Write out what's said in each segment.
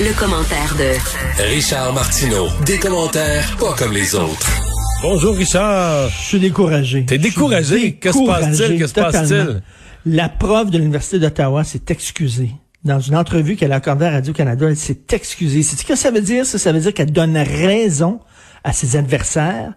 Le, commentaire de Richard Martineau. Des commentaires pas comme les autres. Bonjour Richard. Je suis découragé. T'es découragé? Que se passe-t-il? Que se passe-t-il? La prof de l'Université d'Ottawa s'est excusée. Dans une entrevue qu'elle a accordée à Radio-Canada, elle s'est excusée. C'est ce que ça veut dire? Ça, ça veut dire qu'elle donne raison à ses adversaires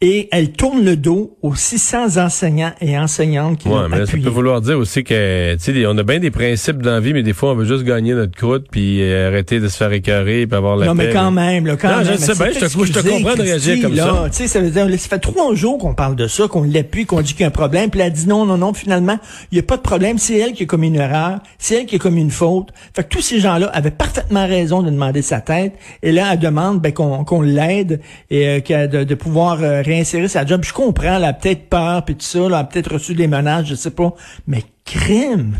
et elle tourne le dos aux 600 enseignants et enseignantes qui ouais, mais Ça peut vouloir dire aussi que, tu on a bien des principes dans la vie, mais des fois, on veut juste gagner notre croûte, puis euh, arrêter de se faire écœurer, puis avoir la Non, paix, mais quand même, là, quand non, même. je sais bien, je te, je te comprends de réagir comme là, ça. Tu sais, ça veut dire, ça fait trois jours qu'on parle de ça, qu'on l'appuie, qu'on dit qu'il y a un problème, puis elle a dit non, non, non, finalement, il n'y a pas de problème, c'est elle qui a commis une erreur, c'est elle qui a commis une faute. Fait que tous ces gens-là avaient parfaitement raison de demander sa tête, et là, elle demande ben, qu'on qu'on l'aide et euh, de, de pouvoir euh, réinsérer sa job. Je comprends, elle a peut-être peur, puis tout ça, elle a peut-être reçu des menaces, je sais pas, mais crime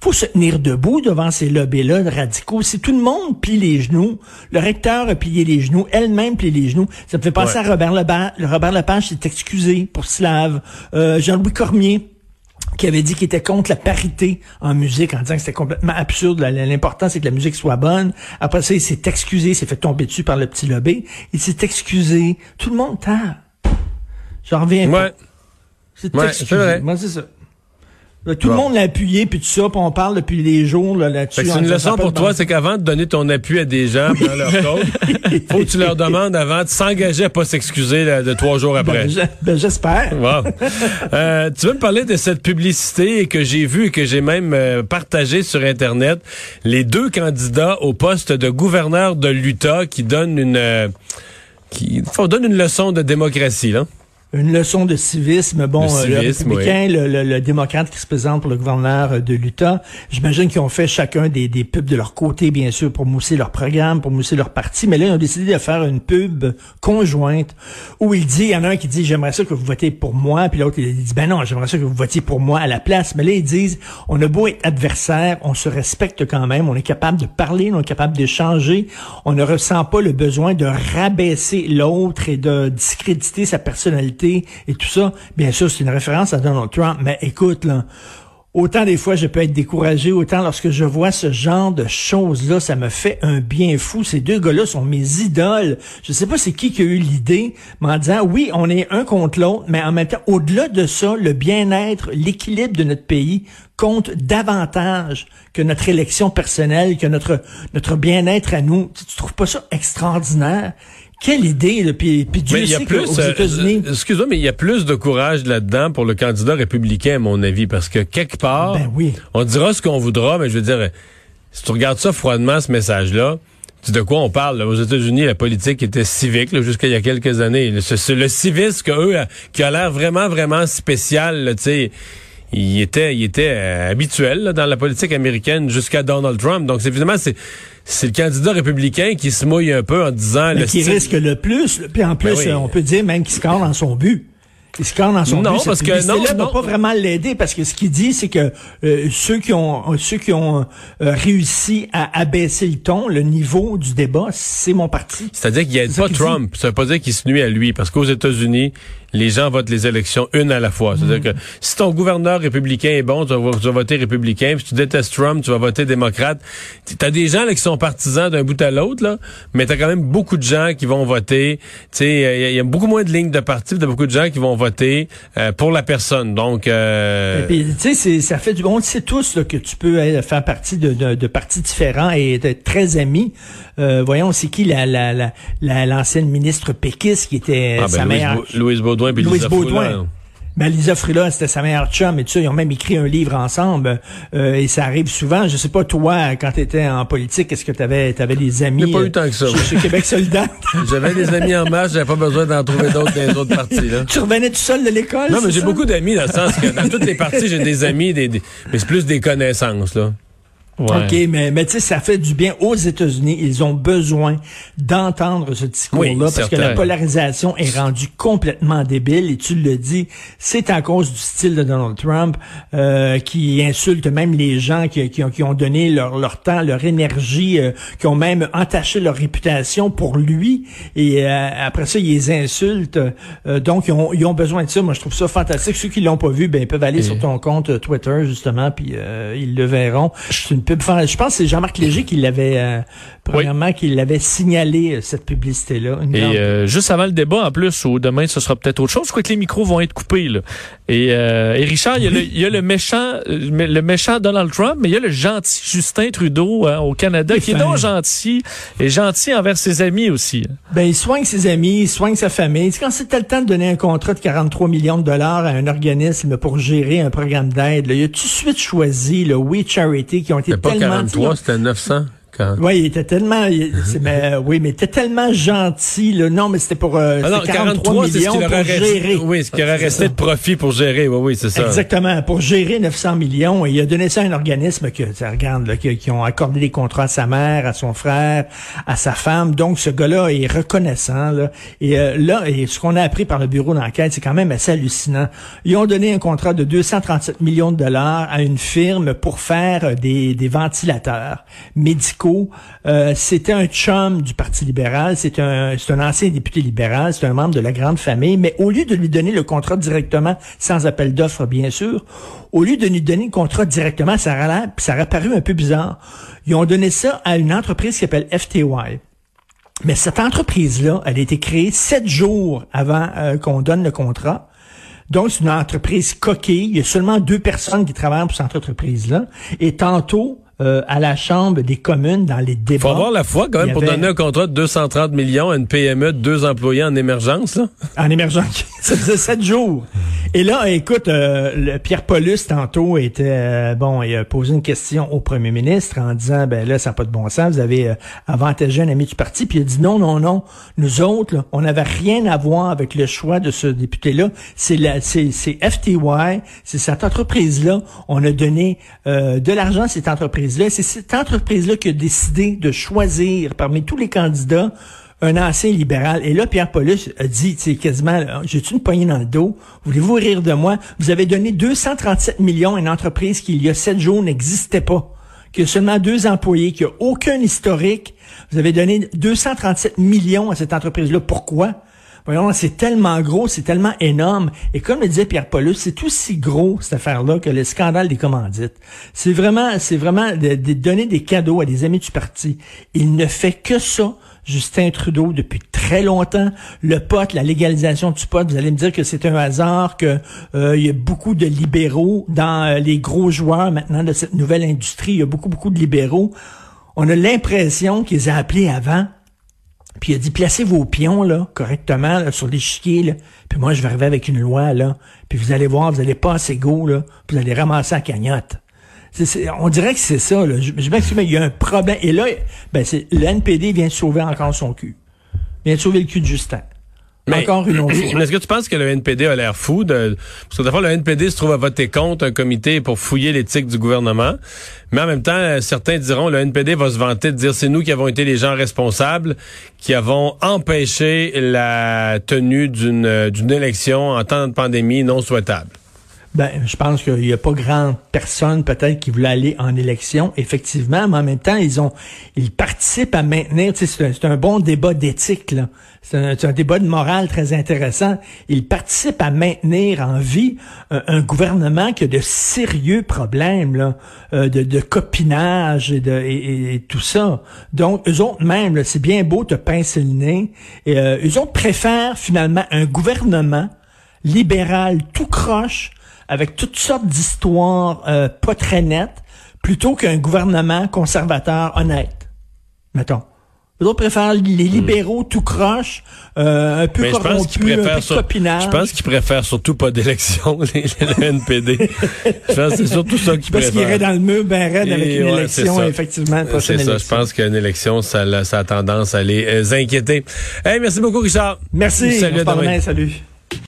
faut se tenir debout devant ces lobbies-là de radicaux. Si tout le monde plie les genoux, le recteur a plié les genoux, elle-même plie les genoux, ça me fait penser Ouais. à Robert Lepage. Robert Lepage s'est excusé pour Slave. Euh, Jean-Louis Cormier, qui avait dit qu'il était contre la parité en musique, en disant que c'était complètement absurde. L'important, c'est que la musique soit bonne. Après ça, il s'est excusé, il s'est fait tomber dessus par le petit lobby. Il s'est excusé. Tout le monde tard. J'en reviens pas. Ouais. C'est Ouais, excusé. Moi, c'est ça. Là, tout le monde l'a appuyé, puis tout ça, puis on parle depuis des jours là, là-dessus. Que c'est une leçon pour toi, c'est qu'avant de donner ton appui à des gens dans leur cause, faut que tu leur demandes avant de s'engager à pas s'excuser là, de trois jours après. Ben, ben, j'espère. Wow. Euh, tu veux me parler de cette publicité que j'ai vue et que j'ai même euh, partagée sur Internet? Les deux candidats au poste de gouverneur de l'Utah qui donnent une... euh, qui on donne une leçon de démocratie, là. Une leçon de civisme. Bon, Le euh, le civisme, républicain, le, le- le démocrate qui se présente pour le gouverneur euh, de l'Utah, j'imagine qu'ils ont fait chacun des, des pubs de leur côté, bien sûr, pour mousser leur programme, pour mousser leur parti. Mais là, ils ont décidé de faire une pub conjointe où il dit, il y en a un qui dit, j'aimerais ça que vous votez pour moi, puis l'autre, il dit, ben non, j'aimerais ça que vous votiez pour moi à la place. Mais là, ils disent, on a beau être adversaire, on se respecte quand même, on est capable de parler, on est capable d'échanger, on ne ressent pas le besoin de rabaisser l'autre et de discréditer sa personnalité et tout ça. Bien sûr, c'est une référence à Donald Trump, mais écoute, là, Autant des fois je peux être découragé, autant lorsque je vois ce genre de choses-là, ça me fait un bien fou. Ces deux gars-là sont mes idoles. Je sais pas c'est qui qui a eu l'idée, mais en disant oui, on est un contre l'autre, mais en même temps, au-delà de ça, le bien-être, l'équilibre de notre pays compte davantage que notre élection personnelle, que notre notre bien-être à nous. Tu, tu trouves pas ça extraordinaire? Quelle idée, là. Puis, puis Dieu Mais il y a plus, euh, États-Unis... euh, excuse-moi, mais il y a plus de courage là-dedans pour le candidat républicain, à mon avis, parce que quelque part, Ben oui. on dira ce qu'on voudra, mais je veux dire, si tu regardes ça froidement, ce message-là, de quoi on parle? là? Aux États-Unis, la politique était civique jusqu'à il y a quelques années. C'est le civisme que eux, euh, qui a l'air vraiment, vraiment spécial, tu sais. Il était, il était euh, habituel là, dans la politique américaine jusqu'à Donald Trump. Donc, c'est évidemment, c'est c'est le candidat républicain qui se mouille un peu en disant Mais le qui style- risque le plus. Puis en plus, Ben oui. euh, on peut dire même qu'il score dans son but. Il score dans son Non, but. parce que- non, va non. pas vraiment l'aider parce que ce qu'il dit, c'est que euh, ceux qui ont ceux qui ont euh, réussi à abaisser le ton, le niveau du débat, c'est mon parti. C'est-à-dire qu'il ça pas qu'il Trump. Ça veut pas dire qu'il se nuit à lui. Parce qu'aux États-Unis, les gens votent les élections une à la fois. C'est-à-dire que si ton gouverneur républicain est bon, tu vas, tu vas voter républicain. Puis si tu détestes Trump, tu vas voter démocrate. Tu as des gens là, qui sont partisans d'un bout à l'autre, là, mais tu as quand même beaucoup de gens qui vont voter. Tu sais, il y, y a beaucoup moins de lignes de parti, de beaucoup de gens qui vont voter euh, pour la personne. Donc, euh, tu sais, ça fait du bon. On le sait tous là, que tu peux euh, faire partie de, de, de partis différents et être très amis. Euh, voyons, c'est qui la la la la- l'ancienne ministre péquiste qui était ah, ben, sa Louise, meilleure. Bau- Louise Baudouin puis Louise Baudouin. Foulard. Ben, Lisa Frula, c'était sa meilleure chum et tout ça. Ils ont même écrit un livre ensemble. euh, et ça arrive souvent. Je sais pas, toi, quand tu étais en politique, est-ce que tu avais, des amis J'ai pas eu euh, tant que ça, chez, moi. chez Québec solidaire? J'avais des amis en marche, j'avais pas besoin d'en trouver d'autres dans les autres partis. Là. tu revenais tout seul de l'école? Non, mais j'ai beaucoup d'amis dans le sens que dans toutes les parties, j'ai des amis, des, des- mais c'est plus des connaissances, là. OK, mais, mais tu sais, ça fait du bien aux États-Unis. Ils ont besoin d'entendre ce discours-là Oui, parce que la polarisation est rendue complètement débile. Et tu le dis, c'est à cause du style de Donald Trump euh, qui insulte même les gens qui, qui ont, qui ont donné leur, leur temps, leur énergie, euh, qui ont même entaché leur réputation pour lui. Et euh, après ça, ils les insultent. Euh, donc, ils ont, ils ont besoin de ça. Moi, je trouve ça fantastique. Ceux qui l'ont pas vu, ben, ils peuvent aller sur ton compte euh, Twitter, justement, puis euh, ils le verront. Une pub. je pense que c'est Jean-Marc Léger qui l'avait, euh, premièrement, qui l'avait signalé, euh, cette publicité-là. Et euh, juste avant le débat, en plus, ou demain, ce sera peut-être autre chose, je crois que les micros vont être coupés. Là. Et, et Richard, il y, a le, il y, a le, méchant le méchant Donald Trump, mais il y a le gentil Justin Trudeau hein, au Canada, qui est donc gentil, et gentil envers ses amis aussi. Ben, il soigne ses amis, il soigne sa famille. quand c'était le temps de donner un contrat de 43 millions de dollars à un organisme pour gérer un programme d'aide, il a tout de suite choisi le We Charity qui ont été tellement... Pas 43, c'était 900. Oui, il était tellement, oui, mais il était tellement gentil. Là. Non, mais c'était pour euh, ah 43, millions pour gérer. Oui, ce qui aurait resté de profit pour gérer. Oui, oui, c'est ça. Exactement, pour gérer 900 millions. Et il a donné ça à un organisme que, regarde, là, qui, ont accordé des contrats à sa mère, à son frère, à sa femme. Donc, ce gars-là est reconnaissant. Là. Et euh, là, et ce qu'on a appris par le bureau d'enquête, c'est quand même assez hallucinant. Ils ont donné un contrat de 237 millions de dollars à une firme pour faire des, des ventilateurs médicaux euh, c'était un chum du Parti libéral, c'est un, un ancien député libéral, c'est un membre de la grande famille, mais au lieu de lui donner le contrat directement, sans appel d'offres bien sûr, au lieu de lui donner le contrat directement, ça a, ça aurait paru un peu bizarre. Ils ont donné ça à une entreprise qui s'appelle FTY. Mais cette entreprise-là, elle a été créée sept jours avant euh, qu'on donne le contrat. Donc, c'est une entreprise coquille. Il y a seulement deux personnes qui travaillent pour cette entreprise-là. Et tantôt, euh, à la Chambre des communes dans les débats. Faut avoir la foi quand même pour donner un contrat de 230 millions à une PME de deux employés en émergence. Là. En émergence, ça faisait sept jours. Et là, écoute, euh, le Pierre Paulus tantôt était euh, bon, il a posé une question au premier ministre en disant ben là, ça n'a pas de bon sens, vous avez avantagé un ami du parti, puis il a dit non, non, non, nous autres, on n'avait rien à voir avec le choix de ce député-là. C'est la, c'est, c'est FTY, c'est cette entreprise-là. On a donné de l'argent à cette entreprise c'est cette entreprise-là qui a décidé de choisir parmi tous les candidats un ancien libéral. Et là, Pierre Paulus a dit, c'est quasiment, j'ai-tu une poignée dans le dos? Voulez-vous rire de moi? Vous avez donné 237 millions à une entreprise qui, il y a sept jours, n'existait pas, qui a seulement deux employés, qui a aucun historique. Vous avez donné 237 millions à cette entreprise-là. Pourquoi? Voyons, c'est tellement gros, c'est tellement énorme. Et comme le disait Pierre Paulus, c'est aussi gros, cette affaire-là, que le scandale des commandites. C'est vraiment, c'est vraiment de, donner des cadeaux à des amis du parti. Il ne fait que ça. Justin Trudeau depuis très longtemps. Le pot, la légalisation du pot, vous allez me dire que c'est un hasard, que euh, il y a beaucoup de libéraux dans euh, les gros joueurs maintenant de cette nouvelle industrie. Il y a beaucoup, beaucoup de libéraux. On a l'impression qu'ils ont appelés avant puis il a dit, placez vos pions, là, correctement, sur l'échiquier, là. Puis moi, je vais arriver avec une loi, là. Puis vous allez voir, vous allez pas assez go, là. Vous allez ramasser la cagnotte. on dirait que c'est ça, là. Je, je m'excuse, mais il y a un problème. Et là, ben, c'est, le NPD vient sauver encore son cul. Vient sauver le cul de Justin. Mais, Encore une autre Est-ce que tu penses que le NPD a l'air fou de parce que d'abord le NPD se trouve à voter contre un comité pour fouiller l'éthique du gouvernement, mais en même temps certains diront le NPD va se vanter de dire c'est nous qui avons été les gens responsables qui avons empêché la tenue d'une d'une élection en temps de pandémie non souhaitable. Ben, je pense qu'il n'y a pas grande personne peut-être qui voulait aller en élection, effectivement, mais en même temps, ils ont, ils participent à maintenir. C'est un, un, bon débat d'éthique là. C'est un, débat de morale très intéressant. Ils participent à maintenir en vie un, gouvernement qui a de sérieux problèmes là, euh, de, de, copinage et, de, et, tout ça. Donc, eux autres même, c'est bien beau te pincer le nez. Et, euh, eux autres préfèrent finalement un gouvernement libéral tout croche avec toutes sortes d'histoires euh, pas très nettes, plutôt qu'un gouvernement conservateur honnête. Mettons. Les autres préfèrent les hmm. libéraux tout croche, euh, un peu corrompus, un peu copinage. Je pense qu'ils préfèrent surtout pas d'élection, les, les NPD. je pense que c'est surtout ça qu'ils préfèrent. Parce qu'ils iraient dans le mur ben raide avec une élection, effectivement, C'est ça, je pense qu'une élection, ça, ça a tendance à les euh, inquiéter. Hey, merci beaucoup, Richard. Merci. Salut, salut.